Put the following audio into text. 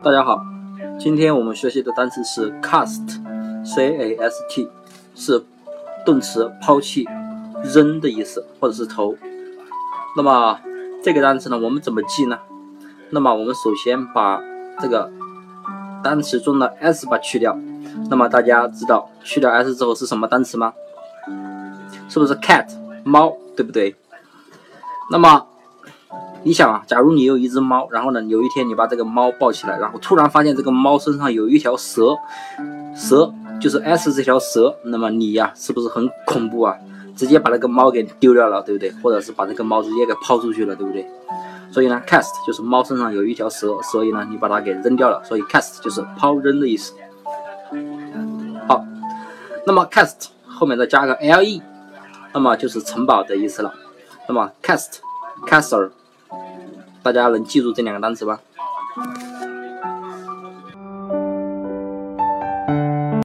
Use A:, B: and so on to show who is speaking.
A: 大家好，今天我们学习的单词是 cast，c a s t，是动词抛弃、扔的意思，或者是投。那么这个单词呢，我们怎么记呢？那么我们首先把这个单词中的 s 把去掉。那么大家知道去掉 s 之后是什么单词吗？是不是 cat 猫，对不对？那么你想啊，假如你有一只猫，然后呢，有一天你把这个猫抱起来，然后突然发现这个猫身上有一条蛇，蛇就是 S 这条蛇，那么你呀，是不是很恐怖啊？直接把那个猫给丢掉了，对不对？或者是把这个猫直接给抛出去了，对不对？所以呢，cast 就是猫身上有一条蛇，所以呢，你把它给扔掉了，所以 cast 就是抛扔的意思。好，那么 cast 后面再加个 le，那么就是城堡的意思了。那么 cast castle，大家能记住这两个单词吧？